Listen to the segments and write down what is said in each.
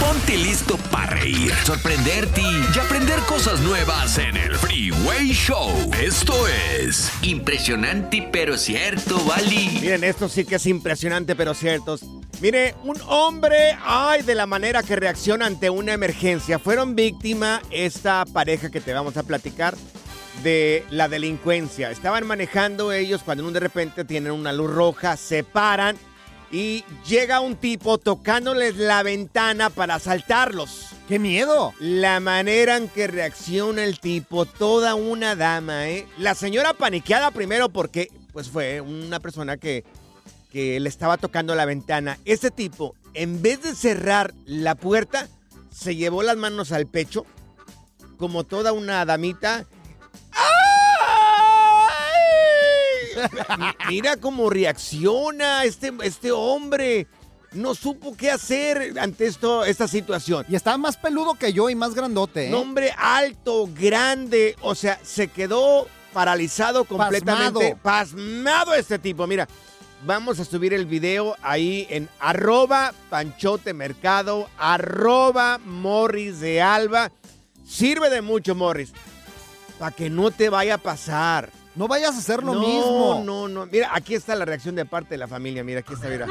Ponte listo para reír, sorprenderte y aprender cosas nuevas en el Freeway Show. Esto es impresionante pero cierto, Bali. Miren, esto sí que es impresionante pero cierto. Mire, un hombre, ay, de la manera que reacciona ante una emergencia. Fueron víctima esta pareja que te vamos a platicar de la delincuencia. Estaban manejando ellos cuando de repente tienen una luz roja, se paran y llega un tipo tocándoles la ventana para asaltarlos. ¡Qué miedo! La manera en que reacciona el tipo, toda una dama, ¿eh? La señora paniqueada primero porque, pues fue una persona que, que le estaba tocando la ventana. Ese tipo, en vez de cerrar la puerta, se llevó las manos al pecho, como toda una damita. ¡Ay! Mira cómo reacciona este, este hombre. No supo qué hacer ante esto, esta situación. Y estaba más peludo que yo y más grandote. ¿eh? Un hombre alto, grande, o sea, se quedó paralizado completamente. Pasmado. este tipo. Mira, vamos a subir el video ahí en arroba panchote mercado, arroba morris de alba. Sirve de mucho, Morris, para que no te vaya a pasar. No vayas a hacer lo no, mismo. No, no, Mira, aquí está la reacción de parte de la familia. Mira, aquí está, mira.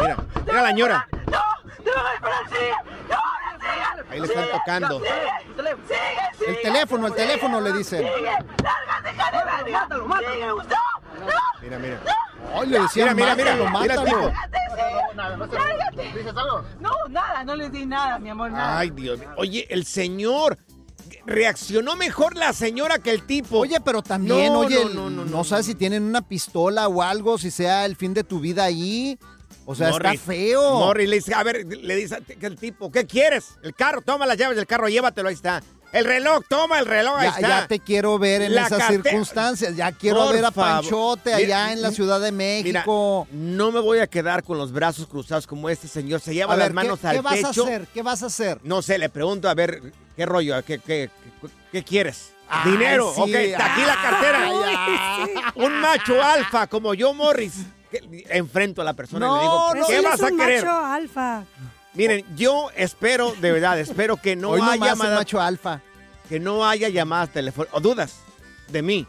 Mira, mira la ñora. ¡No! ¡No, sigue! ¡No, Ahí le están tocando. El teléfono, el teléfono le dicen. ¡Lárgate, ¡Mátalo, mátalo! ¡No! ¡No! Mira, mira. Ay, le decían, Mira, mira, mira, mátalo, mira mátalo. ¡Lárgate! ¿Dices algo? No, nada, no les di nada, mi amor, nada. Ay, Dios mío. Oye, el señor reaccionó mejor la señora que el tipo. Oye, pero también, No, oye, no, no, no, no, no. sabes si tienen una pistola o algo, si sea el fin de tu vida ahí. O sea, Morris, está feo. Morris le dice, a ver, le dice que el tipo, ¿qué quieres? El carro, toma las llaves del carro, llévatelo, ahí está. El reloj, toma el reloj, ahí Ya, está. ya te quiero ver en La esas circunstancias. Ya quiero Por ver a favor. Panchote Mira, allá en la Ciudad de Mira, México. no me voy a quedar con los brazos cruzados como este señor. Se lleva a las ver, manos ¿qué, al qué vas pecho. a hacer? ¿Qué vas a hacer? No sé, le pregunto a ver qué rollo, qué, qué, qué, qué quieres. Ay, Dinero, sí. ok, está aquí la cartera. Ay, Un macho alfa como yo, Morris. Enfrento a la persona y le digo, no, ¿qué vas a un querer? macho alfa. Miren, yo espero, de verdad, espero que no Hoy haya llamadas, macho alfa. que no haya llamadas telefónicas o dudas de mí.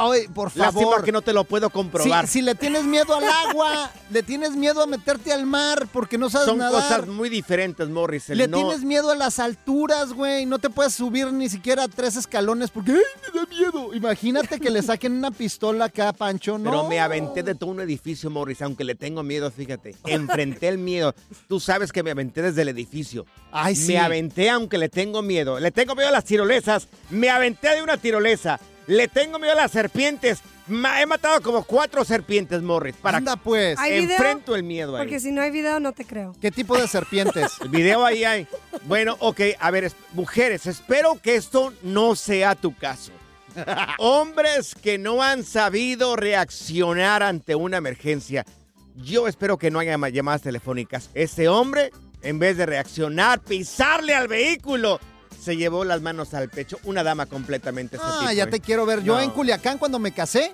Oye, por Lástima favor. que no te lo puedo comprobar. si le tienes miedo al agua, le tienes miedo a meterte al mar porque no sabes Son nadar. cosas muy diferentes, Morris. El Le no- tienes miedo a las alturas, güey. No te puedes subir ni siquiera a tres escalones porque ¡ay, me da miedo! Imagínate que le saquen una pistola acá a Pancho, ¿no? Pero me aventé de todo un edificio, Morris, aunque le tengo miedo, fíjate. Enfrenté el miedo. Tú sabes que me aventé desde el edificio. Ay, sí. Me aventé aunque le tengo miedo. Le tengo miedo a las tirolesas. Me aventé de una tirolesa. Le tengo miedo a las serpientes. Ma- he matado como cuatro serpientes, Morris. Para Anda, pues. ¿Hay video? enfrento el miedo ahí. Porque si no hay video, no te creo. ¿Qué tipo de serpientes? El video ahí hay. Bueno, ok, a ver, es- mujeres, espero que esto no sea tu caso. Hombres que no han sabido reaccionar ante una emergencia. yo espero que no haya ma- llamadas telefónicas. Este hombre, en vez de reaccionar, pisarle al vehículo, se llevó las manos al pecho. Una dama completamente Ah, tipo, ya ¿eh? te quiero ver. Yo No. en Culiacán, cuando me casé,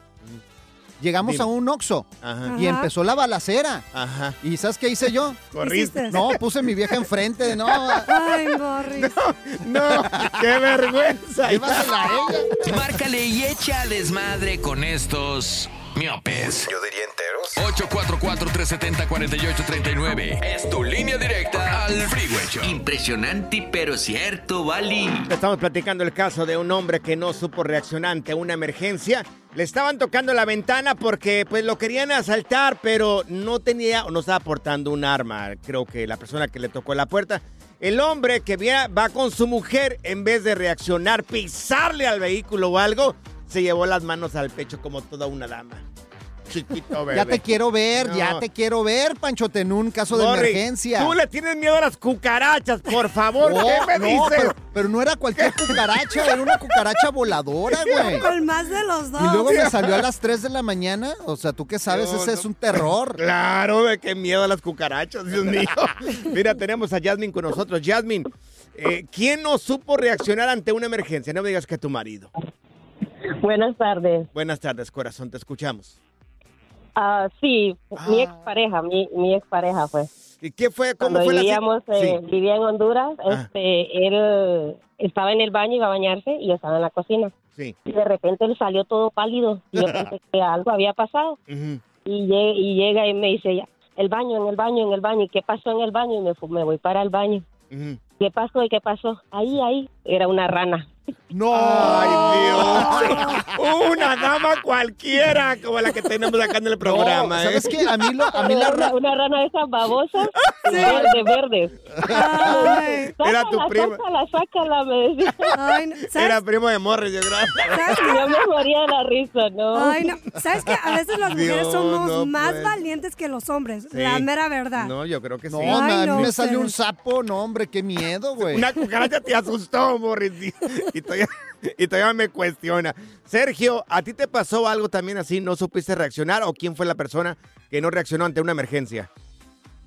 llegamos Dime. a un Oxxo Ajá. y empezó la balacera. Ajá. ¿Y sabes qué hice yo? Corriste. No, puse mi vieja enfrente. No, Ay, Morris. No, qué vergüenza. a ella. Márcale y echa desmadre con estos miopes. Yo diría enteros. 844-370-4839. Es tu línea directa al Freeway Show. Impresionante, pero cierto, Bali. Estamos platicando el caso de un hombre que no supo reaccionar ante una emergencia. Le estaban tocando la ventana porque pues lo querían asaltar, pero no tenía o no estaba portando un arma. Creo que la persona que le tocó la puerta. El hombre que via- va con su mujer, en vez de reaccionar, pisarle al vehículo o algo, se llevó las manos al pecho como toda una dama. Chiquito, bebé. Ya te quiero ver, No. ya te quiero ver, Panchote, en un caso de emergencia. Tú le tienes miedo a las cucarachas, por favor. No, ¿Qué me no, dices? pero, pero no era cualquier cucaracha, era una cucaracha voladora, güey. Con más de los dos. Y luego me salió a las 3 de la mañana. O sea, tú qué sabes, No, ese no. es un terror. Claro, de qué miedo a las cucarachas, Dios mío. Mira, tenemos a Jasmine con nosotros. Jasmine, eh, ¿quién no supo reaccionar ante una emergencia? No me digas que tu marido. Buenas tardes. Buenas tardes, corazón, te escuchamos. Ah, sí, mi expareja, mi, mi expareja fue. ¿Y qué fue? ¿Cómo Cuando fue vivíamos, eh, Sí. vivía en Honduras, Ah. este, él estaba en el baño, iba a bañarse y yo estaba en la cocina. Sí. Y de repente él salió todo pálido. Y yo pensé que algo había pasado. Y, lle- y llega y me dice, ya, el baño, en el baño, en el baño. ¿Y qué pasó en el baño? Y me, voy para el baño. ¿Qué pasó y qué pasó? Ahí, ahí, era una rana. No. Ay, Dios. Una dama cualquiera como la que tenemos acá en el programa. No, ¿Sabes ¿eh? qué? A mí, lo, a mí la una, ra- una rana de esas babosas, verde, verde. Ay, Era tu prima. Sácala, sácala, me decía. ay, no. ¿Sabes, Era primo de Morris, yo creo. qué? yo me moría de la risa, ¿no? Ay, no. ¿Sabes que A veces las mujeres Dios, somos no más valientes que los hombres. Sí. La mera verdad. No, yo creo que sí. No, Ay, a mí no, me salió un sapo. No, hombre, qué miedo, güey. Una cucaracha te asustó, Morris. Y, todavía, y todavía me cuestiona. Sergio, ¿a ti te pasó algo también así? ¿No supiste reaccionar? ¿O quién fue la persona que no reaccionó ante una emergencia?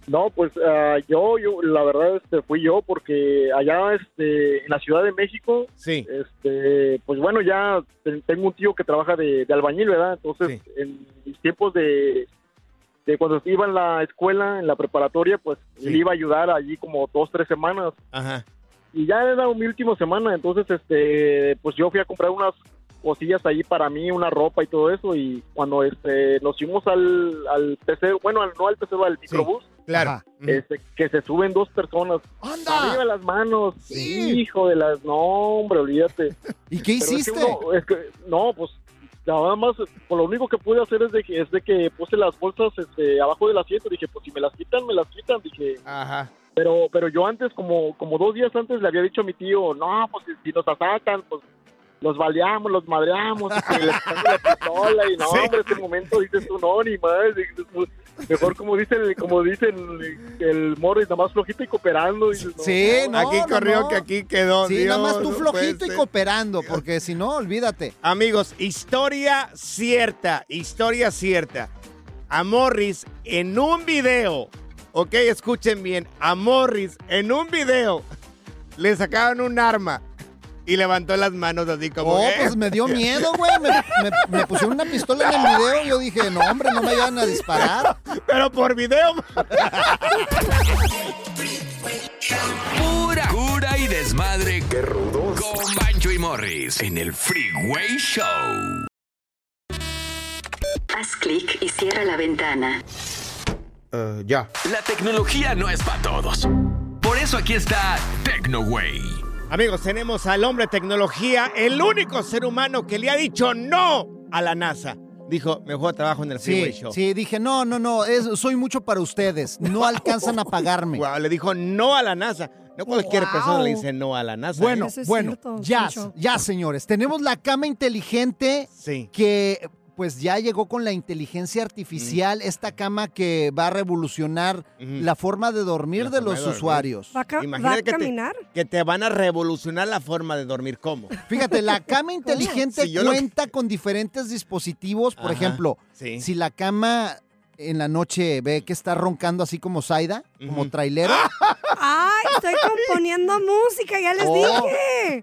No, pues ah, yo, yo, la verdad, este, fui yo porque allá, este, en la Ciudad de México, Sí. este, pues bueno, ya te- tengo un tío que trabaja de, de albañil, ¿verdad? Entonces, en mis tiempos de, de cuando iba en la escuela, en la preparatoria, pues Sí. le iba a ayudar allí como dos, tres semanas. Ajá. Y ya era mi última semana, entonces, este, pues yo fui a comprar unas cosillas ahí para mí, una ropa y todo eso, y cuando este, nos fuimos al, al PC, bueno, al- no al PC, al microbús, Claro. Este, que se suben dos personas. ¡Anda! Arriba las manos. Sí. Hijo de las... No, hombre, olvídate. ¿Y qué Pero es que hiciste? uno- es que- no, pues nada más, por lo único que pude hacer es de que, es de que puse las bolsas este, abajo del asiento. Dije, pues si me las quitan, me las quitan. Dije, Ajá. Pero pero yo antes, como como dos días antes, le había dicho a mi tío, no, pues si, nos atacan, pues los baleamos, los madreamos, y que les quitamos la pistola. Y no, Sí. hombre, ese momento dices tú, no, ni más. dices tú, Mejor como dice el, como dice el, Morris, nada más flojito y cooperando. dices, no, Sí, no, aquí no, corrió no. que aquí quedó. Sí, Dios, nada más tú no flojito y cooperando, porque si no, olvídate. Amigos, historia cierta, historia cierta. A Morris en un video, ok, escuchen bien, a Morris en un video le sacaron un arma y levantó las manos así como... Oh, pues me dio miedo, güey. Me, me- me pusieron una pistola en el video y yo dije, no, hombre, no me vayan a disparar. Pero por video. Pura cura y desmadre. ¡Qué rudos! Con Bancho y Morris en el Freeway Show. Haz clic y cierra la ventana. Ya. La tecnología no es para todos. Por eso aquí está TecnoWay. Amigos, tenemos al hombre tecnología, el único ser humano que le ha dicho no a la NASA. Dijo, mejor trabajo en el Freeway Sí, Show. sí, dije, no, no, no, es- soy mucho para ustedes. No alcanzan a pagarme. Wow, le dijo no a la NASA. No cualquier Wow. persona le dice no a la NASA. Bueno, ¿eh? Bueno, cierto, ya, ya, señores. Tenemos la cama inteligente Sí. que pues ya llegó con la inteligencia artificial, esta cama que va a revolucionar la forma de dormir La de los de dormir. usuarios. ¿Va a, ca- Imagínate va a que te- caminar? Que te van a revolucionar la forma de dormir. ¿Cómo? Fíjate, la cama inteligente Si cuenta con diferentes dispositivos. Por Ajá, ejemplo, sí. si la cama en la noche ve que está roncando así como Zaida, como trailero, Ay, estoy componiendo música, ya les Oh. dije.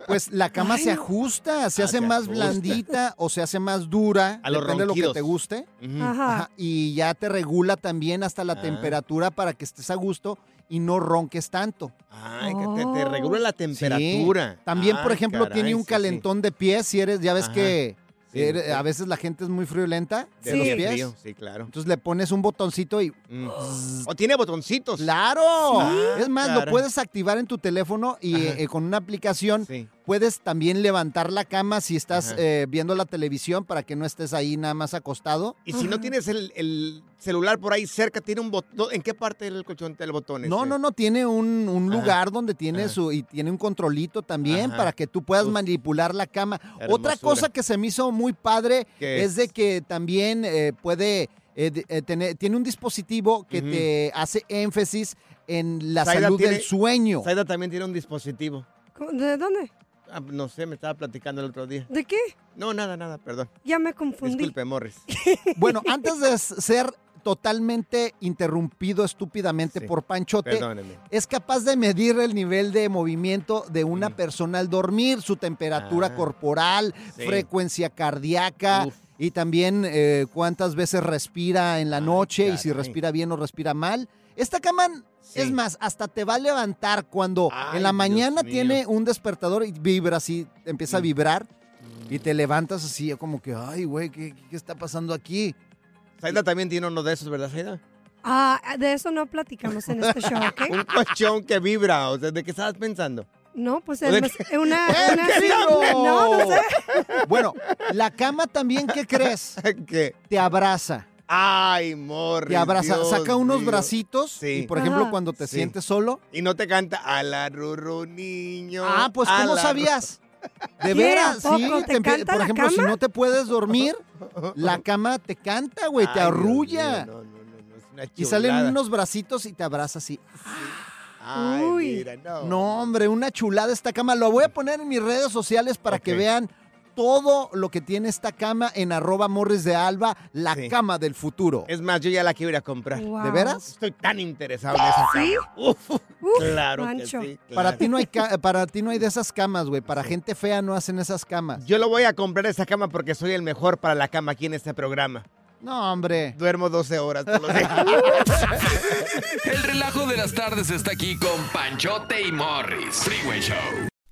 Pues la cama se ajusta, se Ah, hace se más ajusta. blandita o se hace más dura, A los depende de lo que te guste. Ajá. Ajá, y ya te regula también hasta la Ah. temperatura para que estés a gusto y no ronques tanto. Ay, que te, te regula la Sí. temperatura. También, por ejemplo, caray, tiene un sí, sí. calentón de pies, si eres, ya ves Ajá. que Sí, eres- sí. a veces la gente es muy friolenta De los pies. frío, Sí, claro. Entonces le pones un botoncito y Mm. O tiene botoncitos. ¡Claro! Es más, Claro. lo puedes activar en tu teléfono y eh, con una aplicación Sí. Puedes también levantar la cama si estás eh, viendo la televisión para que no estés ahí nada más acostado. Y si no tienes el, el celular por ahí cerca, tiene un botón. ¿En qué parte del colchón tiene el botón? No, ese? no, no, tiene un, un lugar donde tiene Ajá. su, y tiene un controlito también Ajá. para que tú puedas Uf. manipular la cama. Otra cosa que se me hizo muy padre ¿Qué es? es? de que también eh, puede eh, eh, tener, tiene un dispositivo que te hace énfasis en la salud tiene- del sueño. Zaida también tiene un dispositivo. ¿De dónde? Ah, no sé, me estaba platicando el otro día. ¿De qué? No, nada, nada, perdón. Ya me confundí. Disculpe, Morris. Bueno, antes de ser totalmente interrumpido estúpidamente Sí. por Panchote, Perdóneme. es capaz de medir el nivel de movimiento de una Mm. persona al dormir, su temperatura Ah. corporal, Sí. frecuencia cardíaca Uf. y también eh, cuántas veces respira en la Ay, noche y si respira bien o respira mal. Esta cama, Sí. es más, hasta te va a levantar cuando Ay, en la Dios mañana mío. tiene un despertador y vibra así, empieza a Mm. vibrar y te levantas así como que, ay, güey, ¿qué, ¿qué está pasando aquí? Zaida también tiene uno de esos, ¿verdad, Zaida? Ah, de eso no platicamos en este show, ¿ok? Un colchón que vibra. O sea, ¿de qué estabas pensando? No, pues ¿O de es una... ¡Eh, una-! No, no sé. Bueno, la cama también, ¿qué crees? ¿Qué? Te abraza. Ay, Morris. Te abraza, Dios saca unos bracitos Sí. y por ejemplo Ajá. cuando te Sí. sientes solo. Y no te canta a la rurru niño. Ah, pues ¿cómo sabías? De veras, ¿A poco sí. te canta por la ejemplo, si no te puedes dormir, la cama te canta, güey, te Ay, Dios arrulla. mío, No, no, no, no, es una Y salen unos bracitos y te abraza así. Ay, Uy. mira, no. No, hombre, una chulada esta cama. Lo voy a poner en mis redes sociales para que vean todo lo que tiene esta cama en arroba morris de alba, la Sí. cama del futuro. Es más, yo ya la quiero ir a comprar. Wow. ¿De veras? Estoy tan interesado en esa ¿Sí? cama. Uf, Uf, claro que sí. Para ti no hay para ti no hay de esas camas, güey. Para gente fea no hacen esas camas. Yo lo voy a comprar esa cama porque soy el mejor para la cama aquí en este programa. No, hombre. Duermo 12 horas todos los días. El relajo de las tardes está aquí con Panchote y Morris. Freeway Show.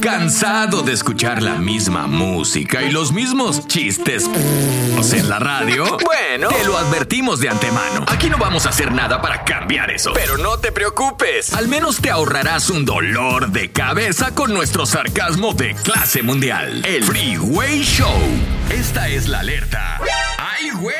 ¿Cansado de escuchar la misma música y los mismos chistes en la radio? Bueno, te lo advertimos de antemano. Aquí no vamos a hacer nada para cambiar eso. Pero no te preocupes. Al menos te ahorrarás un dolor de cabeza con nuestro sarcasmo de clase mundial. El Freeway Show. Esta es la alerta. ¡Ay, güey!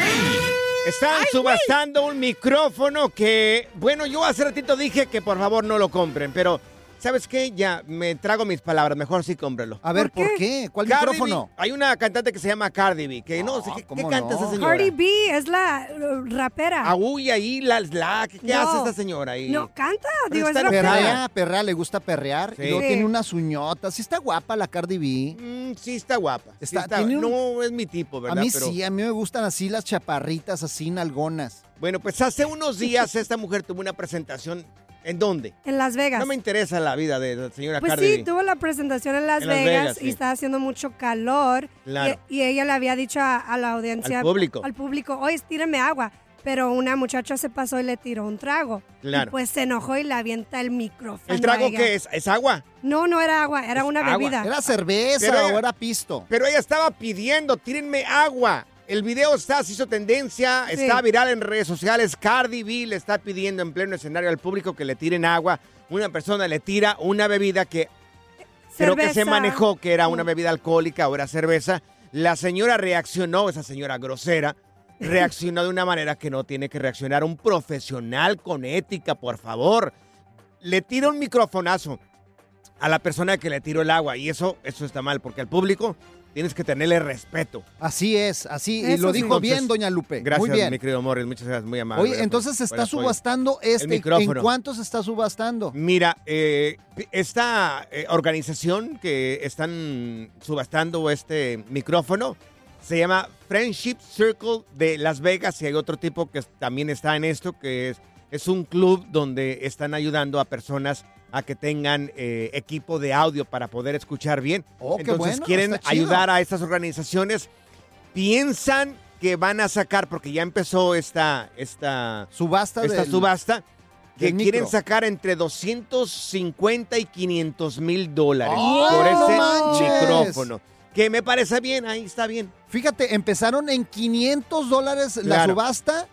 Están subastando un micrófono que, bueno, yo hace ratito dije que por favor no lo compren, pero ¿sabes qué? Ya me trago mis palabras, mejor sí cómprelo. A ver, ¿Por ¿por qué? qué? ¿Cuál Cardi micrófono? B, hay una cantante que se llama Cardi B, que no, sé qué, ¿cómo ¿qué canta no? esa señora. Cardi B es la uh, rapera. Aúlla ahí, la, la ¿qué, qué No. hace esta señora ahí? No, canta, Pero digo, es rapera. Perrea, perrea, le gusta perrear. Sí. Y luego Sí. tiene unas uñotas. Sí está guapa la Cardi B. Mm, sí está guapa. sí Está- un- No es mi tipo, A ¿verdad? mí Pero- sí, a mí me gustan así las chaparritas, así nalgonas. Bueno, pues hace unos días esta mujer tuvo una presentación ¿En dónde? En Las Vegas. No me interesa la vida de la señora Pues Cardi sí, tuvo la presentación en Las En Las Vegas, Vegas, sí. y estaba haciendo mucho calor. Claro. Y, y ella le había dicho a, a la audiencia. Al público. Al público, oye, tírame agua. Pero una muchacha se pasó y le tiró un trago. Claro. Y pues se enojó y le avienta el micrófono. ¿El trago qué es? ¿Es agua? No, no era agua, era una agua. bebida. ¿Era cerveza Pero ella- o era pisto? Pero ella estaba pidiendo, tírenme agua. El video está, se hizo tendencia, Sí. está viral en redes sociales. Cardi B le está pidiendo en pleno escenario al público que le tiren agua. Una persona le tira una bebida que creo que se manejó que era una bebida alcohólica o era cerveza. La señora reaccionó, esa señora grosera, reaccionó de una manera que no tiene que reaccionar un profesional con ética, por favor. Le tira un microfonazo a la persona que le tiró el agua y eso, eso está mal porque al público tienes que tenerle respeto. Así es, así. y Eso lo dijo bien, doña Lupe. Gracias, Muy bien. mi querido Morris, muchas gracias, muy amable. Oye, entonces se está subastando este. ¿En micrófono. cuánto se está subastando? Mira, eh, esta eh, organización que están subastando este micrófono se llama Friendship Circle de Las Vegas y hay otro tipo que también está en esto, que es, es un club donde están ayudando a personas a que tengan eh, equipo de audio para poder escuchar bien. Oh, Entonces bueno, quieren ayudar a estas organizaciones. Piensan que van a sacar, porque ya empezó esta, esta Subasta esta del- subasta que quieren micro. sacar entre 250 y 500 mil dólares ¡Oh, por ese micrófono. Que me parece bien, ahí está bien. Fíjate, empezaron en 500 dólares la subasta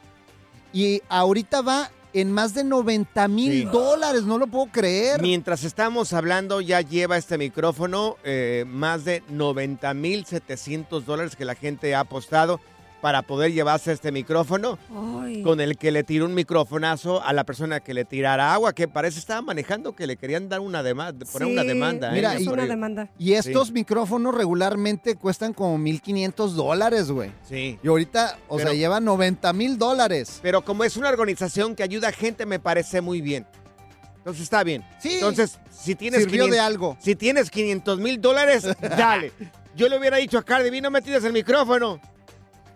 y ahorita va en más de 90 mil Sí. dólares. No lo puedo creer. Mientras estamos hablando, ya lleva este micrófono eh, más de 90 mil 700 dólares que la gente ha apostado para poder llevarse este micrófono Ay. con el que le tiró un microfonazo a la persona que le tirara agua, que parece estaba manejando que le querían dar una demanda, poner una demanda. ¿eh? Mira, es y- una demanda. Y estos micrófonos regularmente cuestan como 1.500 dólares, güey. Sí. Y ahorita, o Pero- sea, lleva 90 mil dólares. Pero como es una organización que ayuda a gente, me parece muy bien. Entonces está bien. Sí. Entonces, si tienes, Sirvió 500 de algo. si tienes 500 mil dólares, dale. Yo le hubiera dicho a Cardi B, no me tires el micrófono.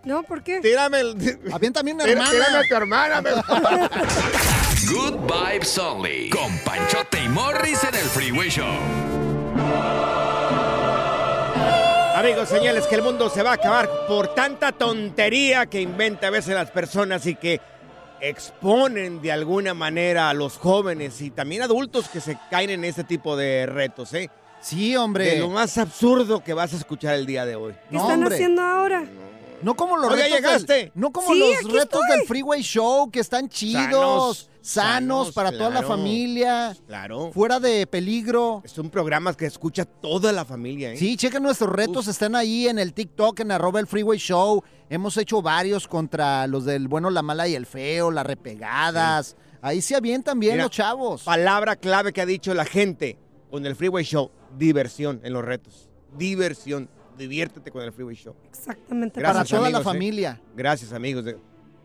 No, ¿por qué? Tírame el... Aviéntame una hermana. Tírame a tu hermana. Good Vibes Only. Con Panchote y Morris en el Freeway Show. Amigos, señales que el mundo se va a acabar por tanta tontería que inventa a veces las personas y que exponen de alguna manera a los jóvenes y también adultos que se caen en este tipo de retos, ¿eh? Sí, De hombre. lo más absurdo que vas a escuchar el día de hoy. ¿Qué No, están hombre. haciendo ahora? No como los Oiga, retos llegaste. del, no como Sí, los aquí retos estoy. del Freeway Show que están chidos, Sanos, sanos, sanos, para toda la familia, Claro. fuera de peligro. Es un programa que escucha toda la familia, ¿eh? Sí, chequen nuestros retos, están ahí en el TikTok, en arroba el Freeway Show. Hemos hecho varios contra los del bueno, la mala y el feo, las repegadas. Ahí se avientan bien Mira, los chavos. Palabra clave que ha dicho la gente con el Freeway Show. Diversión en los retos. Diversión. Diviértete con el Freeway Show. Exactamente. Para Gracias, toda la ¿eh? familia. Gracias, amigos.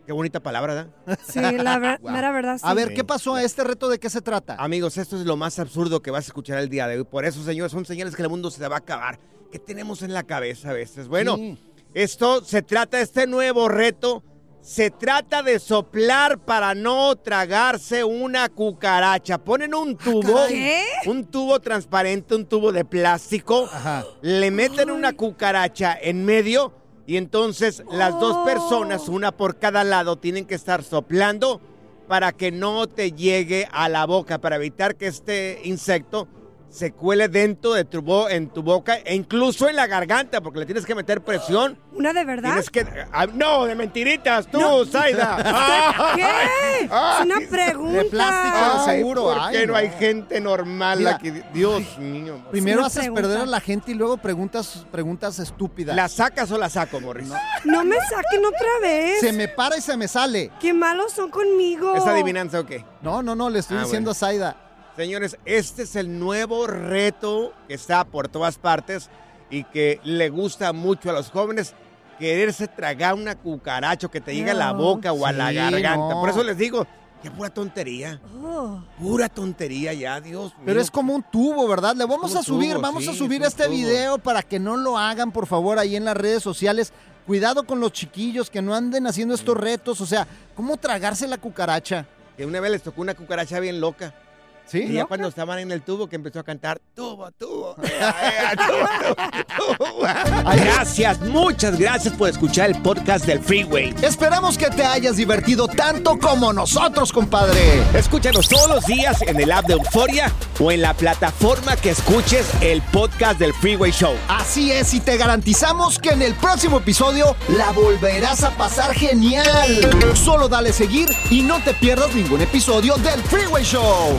Qué bonita palabra, ¿verdad? Sí, la ver- mera verdad. Sí. A ver. ¿qué pasó a este reto? ¿De qué se trata? Amigos, esto es lo más absurdo que vas a escuchar el día de hoy. Por eso, señores, son señales que el mundo se va a acabar. ¿Qué tenemos en la cabeza a veces? Bueno, Sí. esto se trata de este nuevo reto. Se trata de soplar para no tragarse una cucaracha. Ponen un tubo, ¿Qué? un tubo transparente, un tubo de plástico. Ajá. le meten una cucaracha en medio y entonces las dos Oh. personas, una por cada lado, tienen que estar soplando para que no te llegue a la boca, para evitar que este insecto se cuele dentro de tu, bo- en tu boca e incluso en la garganta, porque le tienes que meter presión. ¿Una de verdad? Tienes que, ah, no, de mentiritas, tú, No. Zaida. ¿Qué? Ay, es una pregunta. De plástico, Ay, seguro. ¿Por Ay, qué no. no. hay gente normal Mira. aquí? Dios mío. Primero haces pregunta. perder a la gente y luego preguntas, preguntas estúpidas. ¿La sacas o la saco, Morris? No me saquen otra vez. Se me para y se me sale. Qué malos son conmigo. ¿Es adivinanza o qué? No, no, no, le estoy Ah, diciendo bueno. a Zaida. Señores, este es el nuevo reto que está por todas partes y que le gusta mucho a los jóvenes quererse tragar una cucaracha que te llegue a la boca o a la garganta. no. Por eso les digo, qué pura tontería. Oh. Pura tontería ya, Dios mío. Pero es como un tubo, ¿verdad? Le vamos a subir, tubo, vamos sí, a subir este video para que no lo hagan, por favor, ahí en las redes sociales. Cuidado con los chiquillos que no anden haciendo estos retos. O sea, ¿cómo tragarse la cucaracha? que una vez les tocó una cucaracha bien loca. ¿Sí? Y ya cuando estaban en el tubo que empezó a cantar, tubo, tubo. Gracias, muchas gracias por escuchar el podcast del Freeway. Esperamos que te hayas divertido tanto como nosotros, compadre. Escúchanos todos los días en el app de Euforia o en la plataforma que escuches el podcast del Freeway Show. Así es, y te garantizamos que en el próximo episodio la volverás a pasar genial. Solo dale seguir y no te pierdas ningún episodio del Freeway Show.